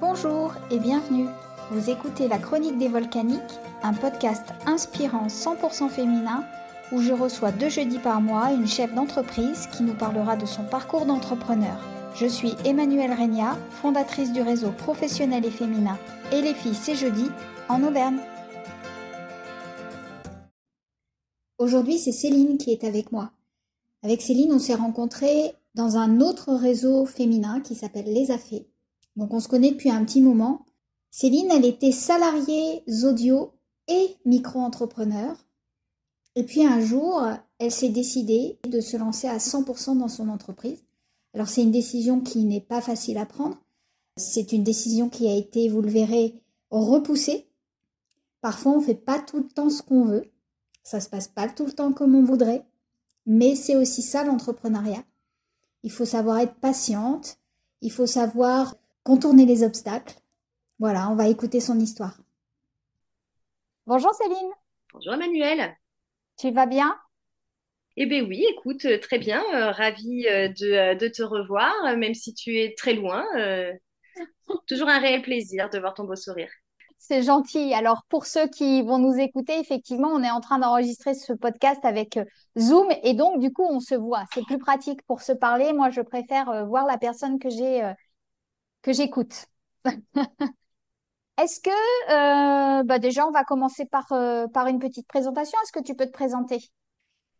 Bonjour et bienvenue. Vous écoutez La Chronique des Volcaniques, un podcast inspirant 100% féminin où je reçois deux jeudis par mois une chef d'entreprise qui nous parlera de son parcours d'entrepreneur. Je suis Emmanuelle Regna, fondatrice du réseau professionnel et féminin Et les filles c'est jeudi en Auvergne. Aujourd'hui, c'est Céline qui est avec moi. Avec Céline, on s'est rencontrés dans un autre réseau féminin qui s'appelle Les Affaires. Donc on se connaît depuis un petit moment. Céline, elle était salariée audio et micro-entrepreneur. Et puis un jour, elle s'est décidée de se lancer à 100% dans son entreprise. Alors c'est une décision qui n'est pas facile à prendre. C'est une décision qui a été, vous le verrez, repoussée. Parfois, on ne fait pas tout le temps ce qu'on veut. Ça se passe pas tout le temps comme on voudrait. Mais c'est aussi ça l'entrepreneuriat. Il faut savoir être patiente. Il faut savoir contourner les obstacles. Voilà, on va écouter son histoire. Bonjour Céline. Bonjour Emmanuel. Tu vas bien? Eh bien oui, écoute, euh, très bien, euh, ravie euh, de, te revoir, même si tu es très loin. toujours un réel plaisir de voir ton beau sourire. C'est gentil. Alors pour ceux qui vont nous écouter, effectivement, on est en train d'enregistrer ce podcast avec Zoom et donc du coup on se voit. C'est plus pratique pour se parler. Moi, je préfère voir la personne que j'ai que j'écoute. Est-ce que, euh, bah déjà, on va commencer par, euh, par une petite présentation. Est-ce que tu peux te présenter?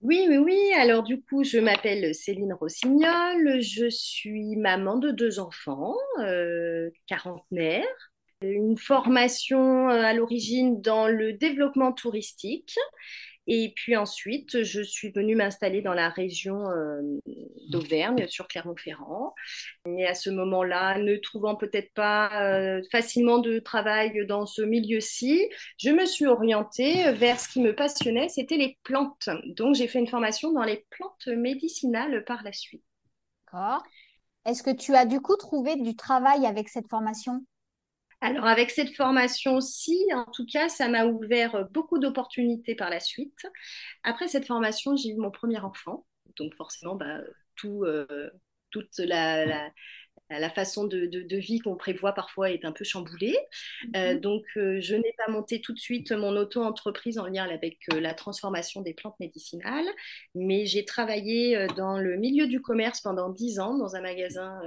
Oui, oui, oui. Alors du coup, je m'appelle Céline Rossignol. Je suis maman de deux enfants, euh, quarantenaire. Une formation à l'origine dans le développement touristique et puis ensuite, je suis venue m'installer dans la région euh, d'Auvergne, sur Clermont-Ferrand. Et à ce moment-là, ne trouvant peut-être pas euh, facilement de travail dans ce milieu-ci, je me suis orientée vers ce qui me passionnait, c'était les plantes. Donc j'ai fait une formation dans les plantes médicinales par la suite. D'accord. Est-ce que tu as du coup trouvé du travail avec cette formation? Alors avec cette formation-ci, en tout cas, ça m'a ouvert beaucoup d'opportunités par la suite. Après cette formation, j'ai eu mon premier enfant. Donc forcément, bah, tout, euh, toute la, façon de, vie qu'on prévoit parfois est un peu chamboulée. Euh, mhm. donc euh, je n'ai pas monté tout de suite mon auto-entreprise en lien avec la transformation des plantes médicinales, mais j'ai travaillé dans le milieu du commerce pendant dix ans dans un magasin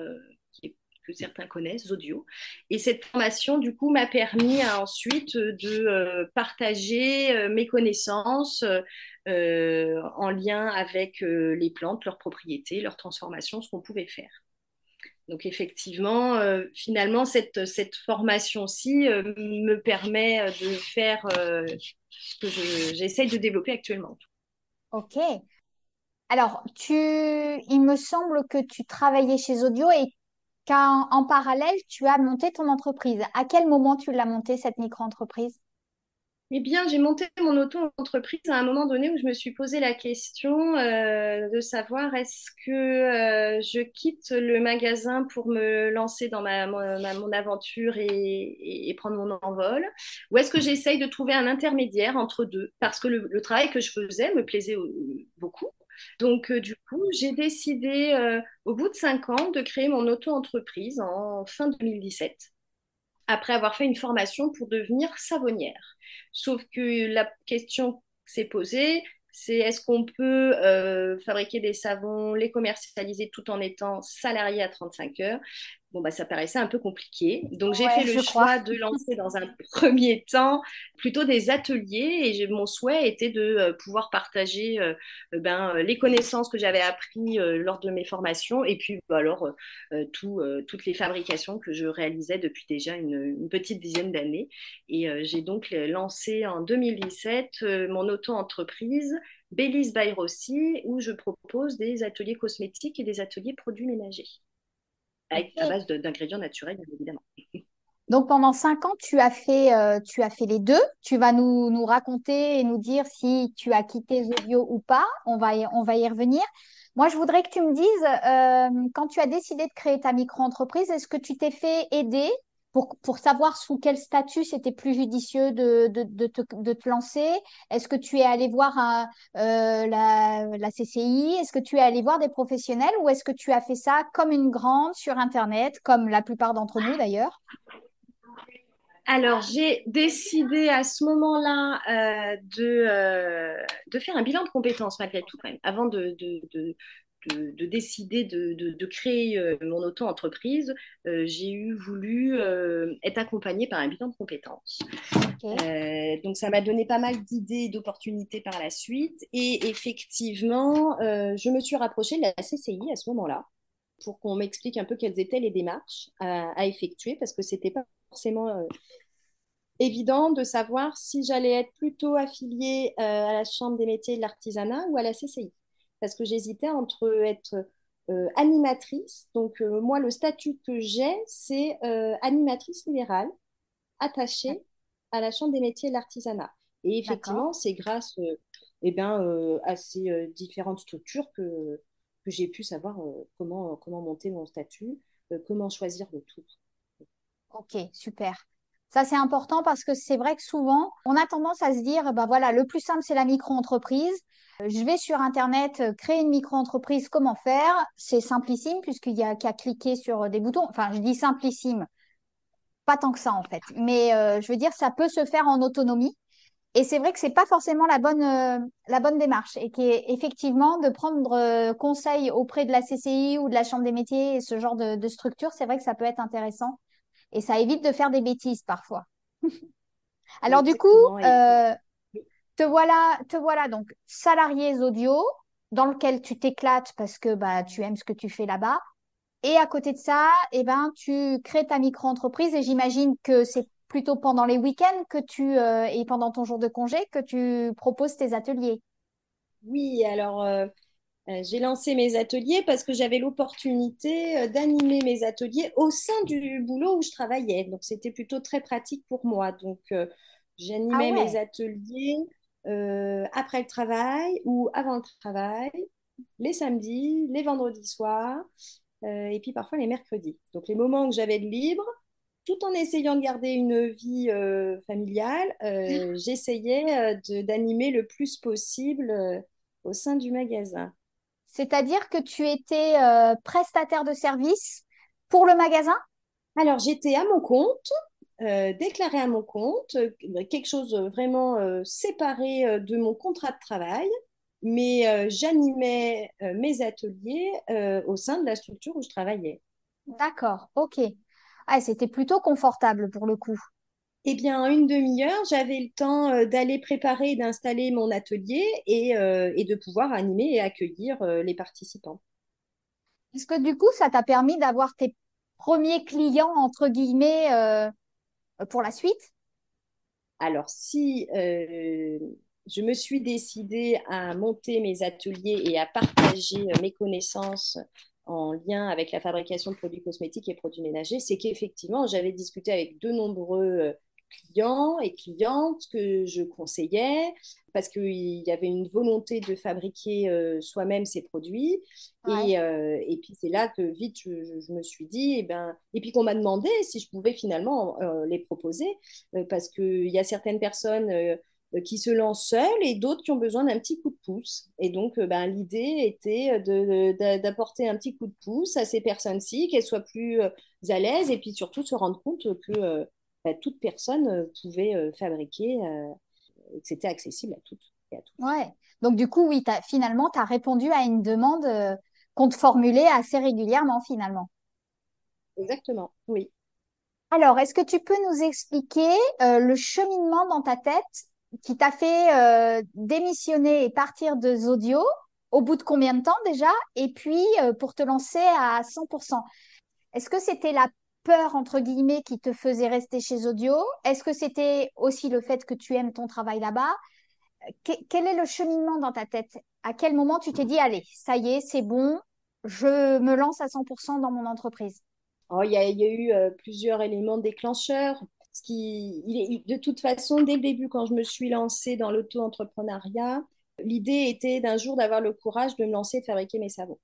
que certains connaissent, Zodio. Et cette formation, du coup, m'a permis ensuite de euh, partager euh, mes connaissances euh, en lien avec les plantes, leurs propriétés, leurs transformations, ce qu'on pouvait faire. Donc effectivement, finalement, cette, cette formation-ci me permet de faire ce que j'essaye de développer actuellement. Ok. Alors, tu, il me semble que tu travaillais chez Audio et qu'en parallèle, tu as monté ton entreprise. À quel moment tu l'as montée, cette micro-entreprise? Eh bien, j'ai monté mon auto-entreprise à un moment donné où je me suis posé la question euh, de savoir est-ce que euh, je quitte le magasin pour me lancer dans ma, mon aventure et, prendre mon envol, ou est-ce que j'essaye de trouver un intermédiaire entre deux? Parce que le travail que je faisais me plaisait euh, beaucoup, donc, euh, du coup, j'ai décidé, euh, au bout de cinq ans, de créer mon auto-entreprise en fin 2017, après avoir fait une formation pour devenir savonnière. Sauf que la question s'est posée, c'est est-ce qu'on peut euh, fabriquer des savons, les commercialiser tout en étant salarié à 35 heures? Bon, bah, ça paraissait un peu compliqué. Donc, j'ai fait le choix de lancer dans un premier temps plutôt des ateliers et mon souhait était de euh, pouvoir partager euh, ben, les connaissances que j'avais apprises lors de mes formations et puis bah, alors toutes les fabrications que je réalisais depuis déjà une, petite dizaine d'années. Et j'ai donc lancé en 2017 mon auto-entreprise Bélis by Rossi, où je propose des ateliers cosmétiques et des ateliers produits ménagers, avec, à base d'ingrédients naturels, bien évidemment. Donc pendant cinq ans, tu as fait, euh, tu as fait les deux. Tu vas nous, nous, raconter et nous dire si tu as quitté Zodio ou pas. On va y, on va y revenir. Moi, je voudrais que tu me dises, euh, quand tu as décidé de créer ta micro-entreprise, est-ce que tu t'es fait aider pour, pour savoir sous quel statut c'était plus judicieux de, de, de, te, de te lancer. Est-ce que tu es allé voir un, euh, la, la CCI Est-ce que tu es allé voir des professionnels ou est-ce que tu as fait ça comme une grande sur Internet, comme la plupart d'entre nous d'ailleurs? Alors, j'ai décidé à ce moment-là euh, de, euh, de faire un bilan de compétences malgré tout, même, avant de, de, de décider de, créer euh, mon auto-entreprise. j'ai eu voulu être accompagnée par un bilan de compétences. donc, ça m'a donné pas mal d'idées et d'opportunités par la suite. Et effectivement, je me suis rapprochée de la CCI à ce moment-là pour qu'on m'explique un peu quelles étaient les démarches à, à effectuer parce que c'était pas forcément euh, évident de savoir si j'allais être plutôt affiliée euh, à la Chambre des métiers de l'artisanat ou à la CCI. Parce que j'hésitais entre être euh, animatrice. Donc, moi, le statut que j'ai, c'est animatrice libérale attachée à la Chambre des métiers de l'artisanat. Et effectivement, c'est grâce eh ben, à ces différentes structures que, que j'ai pu savoir comment, comment monter mon statut, comment choisir le tout. Ok, super. Ça, c'est important parce que c'est vrai que souvent, on a tendance à se dire, ben voilà, le plus simple, c'est la micro-entreprise. Euh, je vais sur Internet euh, créer une micro-entreprise, comment faire? C'est simplissime puisqu'il y a qu'à cliquer sur des boutons. Enfin, je dis simplissime, pas tant que ça en fait. Mais euh, je veux dire, ça peut se faire en autonomie. Et c'est vrai que c'est pas forcément la bonne, démarche et qu'effectivement, de prendre conseil auprès de la CCI ou de la Chambre des métiers et ce genre de structure, c'est vrai que ça peut être intéressant et ça évite de faire des bêtises parfois. Alors du coup, euh, te voilà, te voilà donc salarié audio dans lequel tu t'éclates parce que bah, tu aimes ce que tu fais là-bas. Et à côté de ça, eh ben, tu crées ta micro-entreprise et j'imagine que c'est plutôt pendant les week-ends que tu euh, et pendant ton jour de congé que tu proposes tes ateliers. Oui, alors euh, j'ai lancé mes ateliers parce que j'avais l'opportunité euh, d'animer mes ateliers au sein du boulot où je travaillais. Donc, c'était plutôt très pratique pour moi. Donc, euh, j'animais ah mes ateliers après le travail ou avant le travail, les samedis, les vendredis soirs et puis parfois les mercredis. Donc, les moments où j'avais de libre, tout en essayant de garder une vie familiale, j'essayais d'animer le plus possible au sein du magasin. C'est-à-dire que tu étais euh, prestataire de service pour le magasin? Alors, j'étais à mon compte, euh, déclarée à mon compte, euh, quelque chose vraiment séparé de mon contrat de travail, mais j'animais mes ateliers au sein de la structure où je travaillais. D'accord, ok. Ah, c'était plutôt confortable pour le coup. Eh bien, en une demi-heure, j'avais le temps euh, d'aller préparer et d'installer mon atelier et, euh, et, de pouvoir animer et accueillir euh, les participants. Est-ce que du coup, ça t'a permis d'avoir tes premiers clients, entre guillemets, pour la suite? Alors, si je me suis décidée à monter mes ateliers et à partager mes connaissances en lien avec la fabrication de produits cosmétiques et produits ménagers, c'est qu'effectivement, j'avais discuté avec de nombreux clients et clientes que je conseillais parce qu'il y avait une volonté de fabriquer euh, soi-même ces produits. Et, euh, et, puis c'est là que vite je, me suis dit, et, eh ben, et puis qu'on m'a demandé si je pouvais finalement euh, les proposer parce qu'il y a certaines personnes qui se lancent seules et d'autres qui ont besoin d'un petit coup de pouce. Et donc, ben, l'idée était d'apporter un petit coup de pouce à ces personnes-ci, qu'elles soient plus à l'aise et puis surtout se rendre compte que bah, toute personne euh, pouvait euh, fabriquer euh, et que c'était accessible à toutes et à tous. Ouais. Donc, du coup, oui, as, finalement, tu as répondu à une demande qu'on te formulait assez régulièrement, finalement. Exactement, oui. Alors, est-ce que tu peux nous expliquer le cheminement dans ta tête qui t'a fait démissionner et partir de Zodio Au bout de combien de temps déjà? Et puis, pour te lancer à 100%. Est-ce que c'était la peur, entre guillemets, qui te faisait rester chez Audio? Est-ce que c'était aussi le fait que tu aimes ton travail là-bas? Quel est le cheminement dans ta tête? À quel moment tu t'es dit, allez, ça y est, c'est bon, je me lance à 100% dans mon entreprise? Oh, Il y, a, eu euh, plusieurs éléments déclencheurs. Ce qui, il de toute façon, dès le début, quand je me suis lancée dans l'auto-entrepreneuriat, l'idée était d'un jour d'avoir le courage de me lancer et de fabriquer mes savons.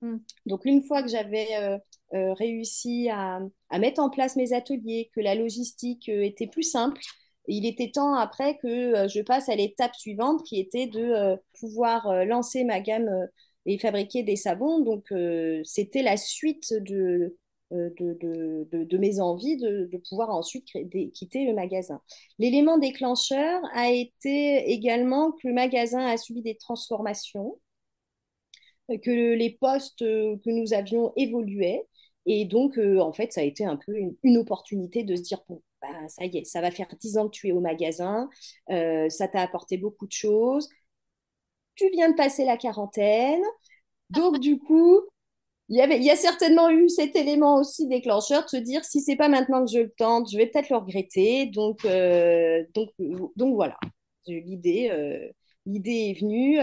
Hmm. Donc, une fois que j'avais euh, euh, réussi à, mettre en place mes ateliers, que la logistique euh, était plus simple. il était temps après que je passe à l'étape suivante qui était de pouvoir lancer ma gamme et fabriquer des savons. Donc, c'était la suite de, de, mes envies de, pouvoir ensuite quitter le magasin. L'élément déclencheur a été également que le magasin a subi des transformations, que les postes que nous avions évoluaient. Et donc, en fait, ça a été un peu une, opportunité de se dire, bon, bah, ça y est, ça va faire 10 ans que tu es au magasin, ça t'a apporté beaucoup de choses, tu viens de passer la quarantaine, donc du coup, il y, il y a certainement eu cet élément aussi déclencheur de se dire si c'est pas maintenant que je le tente, je vais peut-être le regretter. Donc, euh, donc, donc voilà, l'idée, euh, l'idée est venue.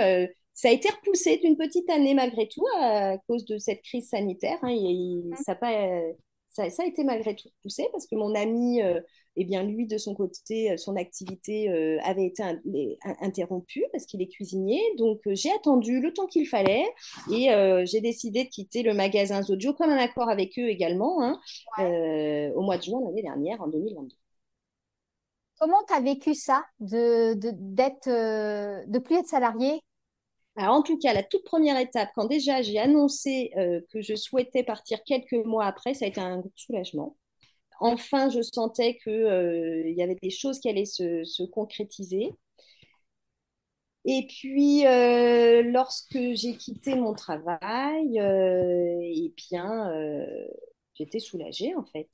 Euh, ça a été repoussé d'une petite année malgré tout à cause de cette crise sanitaire. Hein, ça, pas, ça, ça, a été malgré tout repoussé parce que mon ami eh bien, lui, de son côté, euh, son activité euh, avait été interrompue parce qu'il est cuisinier. Donc, euh, j'ai attendu le temps qu'il fallait et j'ai décidé de quitter le magasin Zodio comme un accord avec eux également hein, au mois de juin l'année dernière, en 2022. Comment tu as vécu ça, de, de, de plus être salarié alors, en tout cas, la toute première étape, quand déjà j'ai annoncé que je souhaitais partir quelques mois après, ça a été un soulagement enfin, je sentais qu'il euh, y avait des choses qui allaient se, concrétiser. Et puis, euh, lorsque j'ai quitté mon travail, euh, eh bien, j'étais soulagée en fait.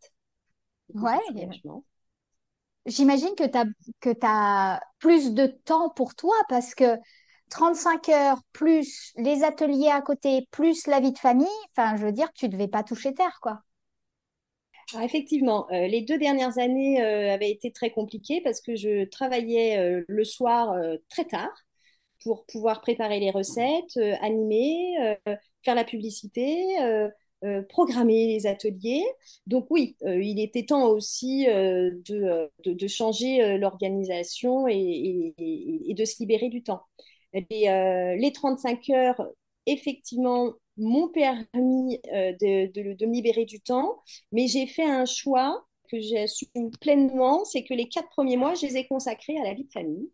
Ouais. J'imagine que tu as, as plus de temps pour toi parce que 35 heures plus les ateliers à côté, plus la vie de famille, enfin, je veux dire, tu devais pas toucher terre, quoi effectivement, euh, les deux dernières années euh, avaient été très compliquées parce que je travaillais euh, le soir très tard pour pouvoir préparer les recettes, animer, faire la publicité, programmer les ateliers. Donc oui, il était temps aussi de, de, changer l'organisation et, de se libérer du temps. Les 35 heures, effectivement, m'ont permis euh, de, de, me libérer du temps, mais j'ai fait un choix que j'assume pleinement, c'est que les quatre premiers mois, je les ai consacrés à la vie de famille.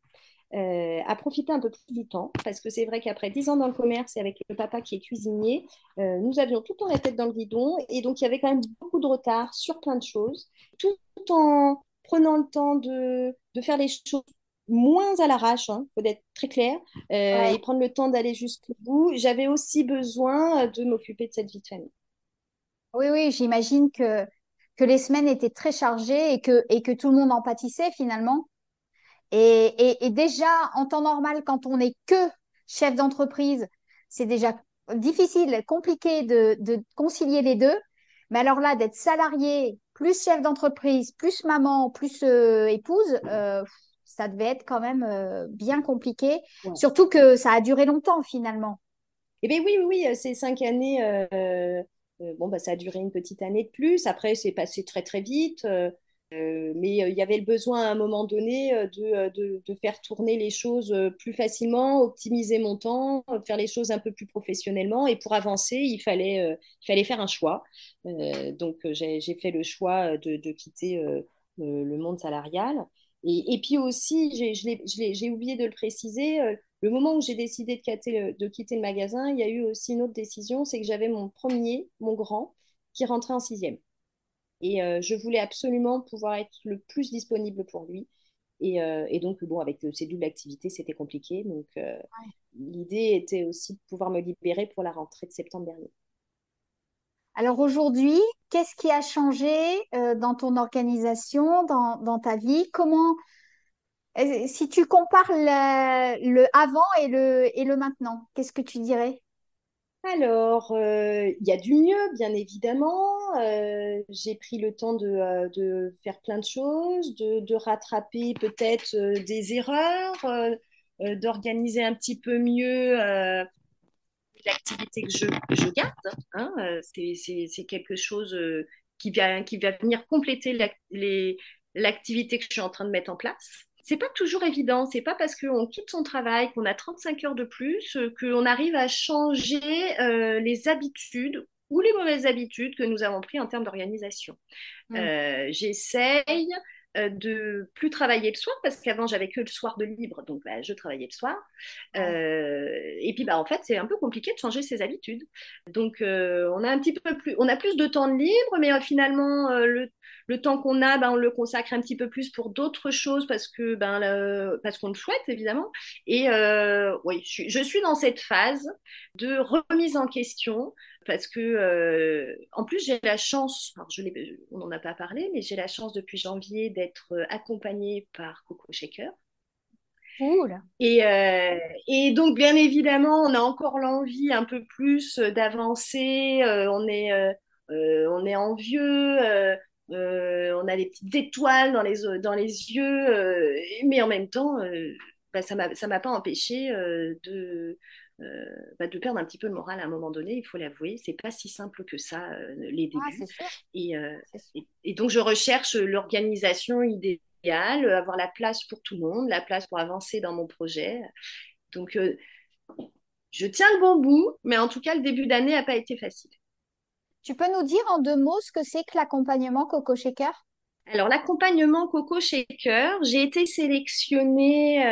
Euh, à profiter un peu plus du temps, parce que c'est vrai qu'après dix ans dans le commerce et avec le papa qui est cuisinier, euh, nous avions tout le temps la tête dans le guidon, et donc il y avait quand même beaucoup de retard sur plein de choses, tout en prenant le temps de faire les choses moins à l'arrache, il hein, faut être très clair, euh, et prendre le temps d'aller jusqu'au bout. J'avais aussi besoin de m'occuper de cette vie de famille. Oui, oui, j'imagine que, que les semaines étaient très chargées et que, et que tout le monde en pâtissait finalement. Et, et, déjà, en temps normal, quand on n'est que chef d'entreprise, c'est déjà difficile, compliqué de, de, concilier les deux. Mais alors là, d'être salarié, plus chef d'entreprise, plus maman, plus euh, épouse, euh, ça devait être quand même euh, bien compliqué. Surtout que ça a duré longtemps finalement. Eh bien oui, oui, oui, ces cinq années, euh, euh, bon, bah, ça a duré une petite année de plus. Après, c'est passé très très vite. mais il y avait le besoin à un moment donné de, de, de, faire tourner les choses plus facilement, optimiser mon temps, faire les choses un peu plus professionnellement. Et pour avancer, il fallait, il fallait faire un choix. donc j'ai fait le choix de, de quitter le monde salarial. Et, puis aussi, j'ai oublié de le préciser, euh, le moment où j'ai décidé de quitter, de quitter, le magasin, il y a eu aussi une autre décision, c'est que j'avais mon premier, mon grand, qui rentrait en sixième. Et euh, je voulais absolument pouvoir être le plus disponible pour lui. Et, euh, donc, bon, avec ces doubles activités, c'était compliqué. Donc, l'idée était aussi de pouvoir me libérer pour la rentrée de septembre dernier. Alors aujourd'hui, qu'est-ce qui a changé euh, dans ton organisation, dans, ta vie? Comment, euh, si tu compares le, avant et le, maintenant, qu'est-ce que tu dirais? Alors, euh, il y a du mieux, bien évidemment. j'ai pris le temps de, faire plein de choses, de, rattraper peut-être des erreurs, d'organiser un petit peu mieux l'activité que je, je garde. Hein, euh, c'est quelque chose euh, qui va, qui va venir compléter l'activité que je suis en train de mettre en place. C'est pas toujours évident. C'est pas parce qu'on quitte son travail, qu'on a 35 heures de plus, euh, qu'on arrive à changer les habitudes ou les mauvaises habitudes que nous avons prises en termes d'organisation. Mmh. J'essaye de plus travailler le soir parce qu'avant j'avais que le soir de libre, donc bah, je travaillais le soir. Euh, et puis bah en fait c'est un peu compliqué de changer ses habitudes. Donc euh, on a un petit peu plus, on a plus de temps libre, mais finalement le, le, temps qu'on a, bah, on le consacre un petit peu plus pour d'autres choses parce que ben parce qu'on le souhaite évidemment. Et oui, je, suis dans cette phase de remise en question parce que euh, en plus j'ai la chance, je on n'en a pas parlé, mais j'ai la chance depuis janvier d'être euh, accompagnée par Coco Shaker. Cool. Et, euh, et, donc bien évidemment, on a encore l'envie un peu plus d'avancer. on est on est envieux. on a des petites étoiles dans les, dans les yeux, mais en même temps, bah, ça ne m'a pas empêché de, euh, bah, de perdre un petit peu le moral à un moment donné, il faut l'avouer. C'est pas si simple que ça, euh, les ah, débuts. Euh, et, et, donc, je recherche l'organisation idéale, avoir la place pour tout le monde, la place pour avancer dans mon projet. Donc, je tiens le bon bout, mais en tout cas, le début d'année n'a pas été facile. Tu peux nous dire en deux mots ce que c'est que l'accompagnement Coco Shaker alors, l'accompagnement Coco Shaker, j'ai été sélectionnée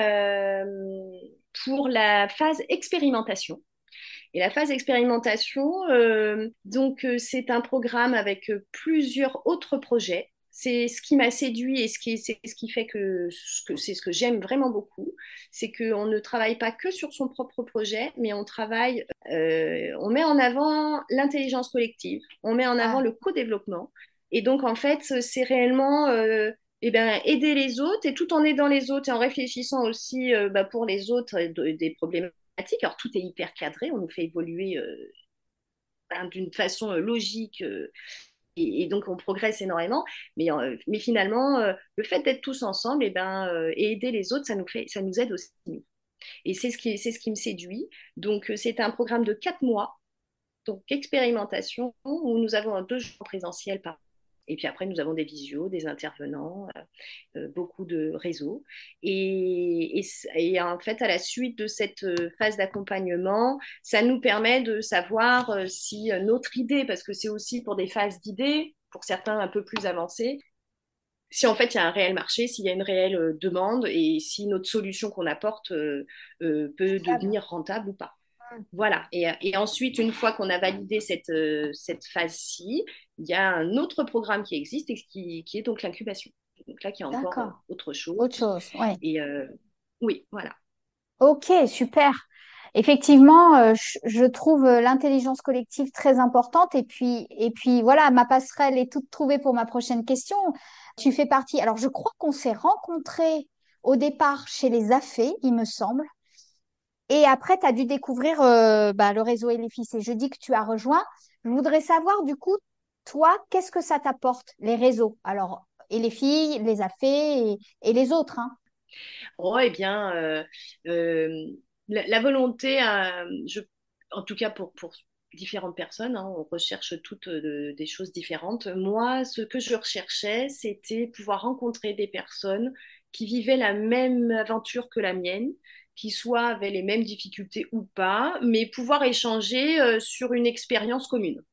pour la phase expérimentation. Et la phase expérimentation, euh, donc euh, c'est un programme avec euh, plusieurs autres projets. C'est ce qui m'a séduit et ce qui, c'est ce qui fait que, que c'est ce que j'aime vraiment beaucoup, c'est qu'on ne travaille pas que sur son propre projet, mais on travaille, on met en avant l'intelligence collective, on met en avant ah. le co-développement. Et donc en fait, c'est réellement eh ben, aider les autres et tout en aidant les autres et en réfléchissant aussi euh, bah, pour les autres des problématiques. Alors tout est hyper cadré, on nous fait évoluer euh, ben, d'une façon euh, logique et, donc on progresse énormément. Mais, mais finalement, le fait d'être tous ensemble et, eh ben, et aider les autres, ça nous, fait, ça nous aide aussi. Et c'est ce, qui, c'est ce qui me séduit. Donc c'est un programme de quatre mois, donc expérimentation, où nous avons deux jours présentiels par et puis après, nous avons des visios, des intervenants, euh, euh, beaucoup de réseaux. Et, et, en fait, à la suite de cette euh, phase d'accompagnement, ça nous permet de savoir si notre idée, parce que c'est aussi pour des phases d'idées, pour certains un peu plus avancés, si en fait il y a un réel marché, s'il y a une réelle demande et si notre solution qu'on apporte peut devenir rentable ou pas. Voilà. Et, ensuite, une fois qu'on a validé cette, euh, cette phase-ci, il y a un autre programme qui existe et qui, est donc l'incubation. Donc là, qui est encore autre chose. Autre chose, ouais. Et euh, oui, voilà. Ok, super. Effectivement, euh, je, trouve l'intelligence collective très importante. Et puis, et puis voilà, ma passerelle est toute trouvée pour ma prochaine question. Tu fais partie. Alors, je crois qu'on s'est rencontrés au départ chez les AFE, il me semble. Et après, tu as dû découvrir euh, bah, le réseau fils. Et je dis que tu as rejoint. Je voudrais savoir, du coup, toi, qu'est-ce que ça t'apporte, les réseaux? Alors, et les filles, les affaires et, les autres. Hein. Oh, eh bien, euh, euh, la, volonté, en tout cas pour, pour différentes personnes, hein, on recherche toutes des choses différentes. Moi, ce que je recherchais, c'était pouvoir rencontrer des personnes qui vivaient la même aventure que la mienne, qui soit avaient les mêmes difficultés ou pas, mais pouvoir échanger euh, sur une expérience commune.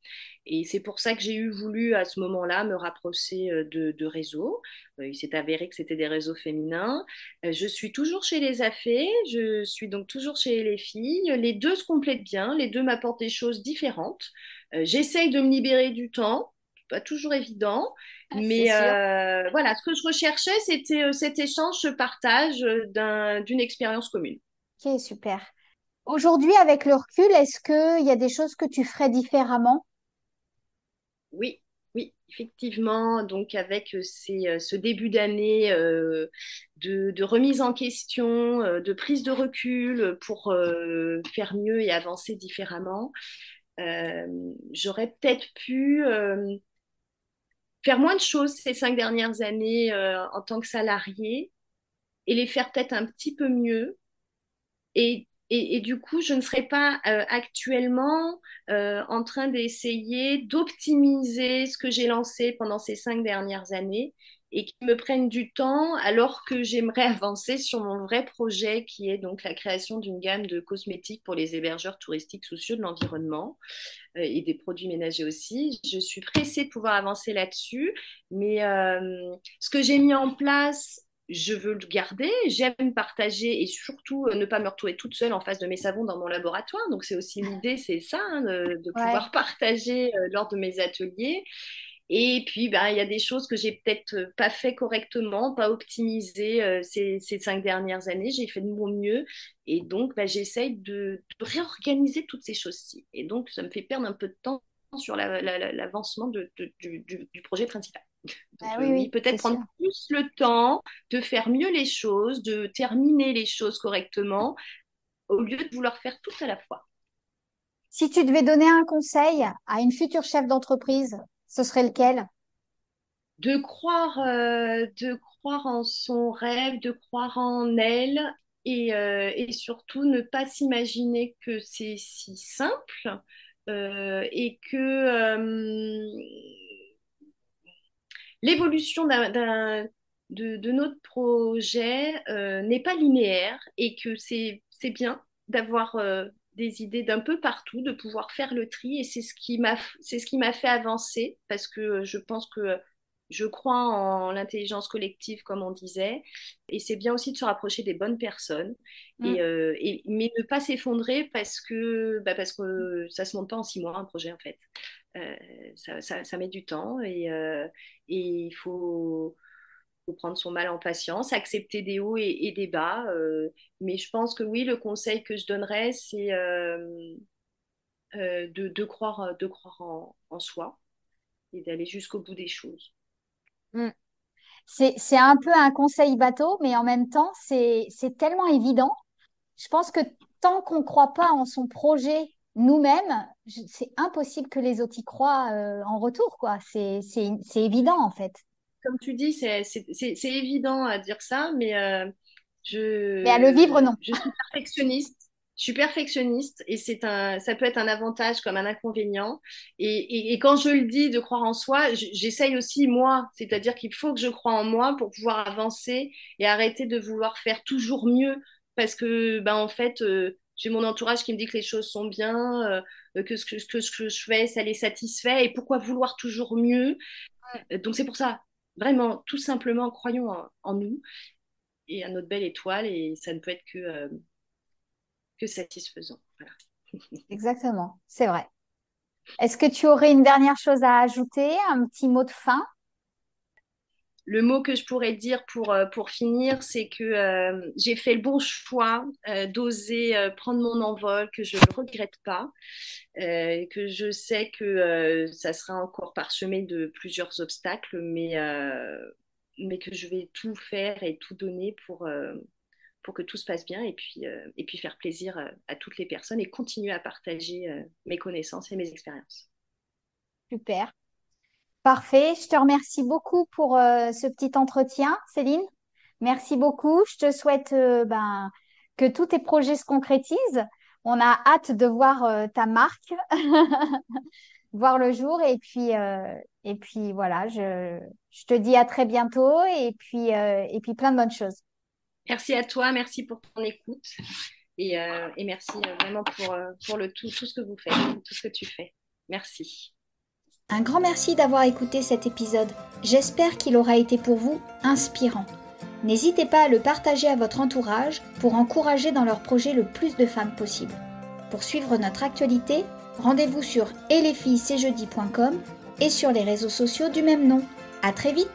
Et c'est pour ça que j'ai eu voulu à ce moment-là me rapprocher euh, de, réseaux. Euh, il s'est avéré que c'était des réseaux féminins. Je suis toujours chez les affaires, je suis donc toujours chez les filles. Les deux se complètent bien, les deux m'apportent des choses différentes. J'essaye de me libérer du temps, pas toujours évident. Ah, mais euh, voilà, ce que je recherchais, c'était euh, cet échange, ce partage euh, d'une expérience commune. Ok, super. Aujourd'hui, avec le recul, est-ce qu'il y a des choses que tu ferais différemment? Oui, oui, effectivement. Donc, avec ce début d'année de, remise en question, de prise de recul pour faire mieux et avancer différemment, j'aurais peut-être pu faire moins de choses ces cinq dernières années euh, en tant que salarié et les faire peut-être un petit peu mieux. Et, et, du coup, je ne serais pas euh, actuellement euh, en train d'essayer d'optimiser ce que j'ai lancé pendant ces cinq dernières années, et qui me prennent du temps alors que j'aimerais avancer sur mon vrai projet qui est donc la création d'une gamme de cosmétiques pour les hébergeurs touristiques soucieux de l'environnement euh, et des produits ménagers aussi. Je suis pressée de pouvoir avancer là-dessus, mais euh, ce que j'ai mis en place je veux le garder, j'aime partager et surtout euh, ne pas me retrouver toute seule en face de mes savons dans mon laboratoire. Donc c'est aussi l'idée, c'est ça, hein, de, pouvoir partager lors de mes ateliers. Et puis, ben, il y a des choses que j'ai peut-être euh, pas fait correctement, pas optimisées euh, ces, ces, cinq dernières années. J'ai fait de mon mieux. Et donc, ben, j'essaye de, réorganiser toutes ces choses-ci. Et donc, ça me fait perdre un peu de temps sur l'avancement du, du, projet principal. Ah oui, oui peut-être prendre plus le temps de faire mieux les choses, de terminer les choses correctement, au lieu de vouloir faire tout à la fois. Si tu devais donner un conseil à une future chef d'entreprise ce serait lequel? De croire, euh, de croire en son rêve, de croire en elle et, euh, surtout ne pas s'imaginer que c'est si simple euh, et que l'évolution de, notre projet n'est pas linéaire et que c'est bien d'avoir des idées d'un peu partout, de pouvoir faire le tri. Et c'est ce qui m'a, c'est ce qui m'a fait avancer parce que je pense que je crois en l'intelligence collective, comme on disait. Et c'est bien aussi de se rapprocher des bonnes personnes. Et, mm. euh, et, mais ne pas s'effondrer parce que, bah parce que ça se monte pas en six mois, un projet, en fait. Euh, ça, ça, ça, met du temps et, euh, et il faut prendre son mal en patience, accepter des hauts et, des bas. Euh, mais je pense que oui, le conseil que je donnerais, c'est euh, euh, de, croire, de croire en, soi et d'aller jusqu'au bout des choses. Mm. C'est un peu un conseil bateau, mais en même temps, c'est tellement évident. Je pense que tant qu'on ne croit pas en son projet nous-mêmes, c'est impossible que les autres y croient en retour. C'est évident, en fait comme tu dis, c'est évident à dire ça, mais euh, je. Mais à le vivre, non. Je suis perfectionniste. Je suis perfectionniste et c'est un, ça peut être un avantage comme un inconvénient. Et, et, quand je le dis de croire en soi, j'essaye aussi moi, c'est-à-dire qu'il faut que je croie en moi pour pouvoir avancer et arrêter de vouloir faire toujours mieux parce que, ben, en fait, euh, j'ai mon entourage qui me dit que les choses sont bien, euh, que, ce que, que, ce que je fais, ça les satisfait et pourquoi vouloir toujours mieux? Donc c'est pour ça, Vraiment, tout simplement, croyons en, nous et à notre belle étoile et ça ne peut être que, euh, que satisfaisant. Exactement, c'est vrai. Est-ce que tu aurais une dernière chose à ajouter, un petit mot de fin? Le mot que je pourrais dire pour, euh, finir, c'est que euh, j'ai fait le bon choix euh, d'oser prendre mon envol, que je ne regrette pas, que je sais que ça sera encore parsemé de plusieurs obstacles, mais, que je vais tout faire et tout donner pour, pour que tout se passe bien et puis, et puis faire plaisir à toutes les personnes et continuer à partager mes connaissances et mes expériences. Super. Parfait. Je te remercie beaucoup pour euh, ce petit entretien, Céline. Merci beaucoup. Je te souhaite euh, ben, que tous tes projets se concrétisent. On a hâte de voir euh, ta marque voir le jour. Et puis, et puis voilà, je, je, te dis à très bientôt et puis, et puis plein de bonnes choses. Merci à toi, merci pour ton écoute et, et merci vraiment pour, pour le tout, tout ce que vous faites, tout ce que tu fais. Merci. Un grand merci d'avoir écouté cet épisode. J'espère qu'il aura été pour vous inspirant. N'hésitez pas à le partager à votre entourage pour encourager dans leur projet le plus de femmes possible. Pour suivre notre actualité, rendez-vous sur et et sur les réseaux sociaux du même nom. À très vite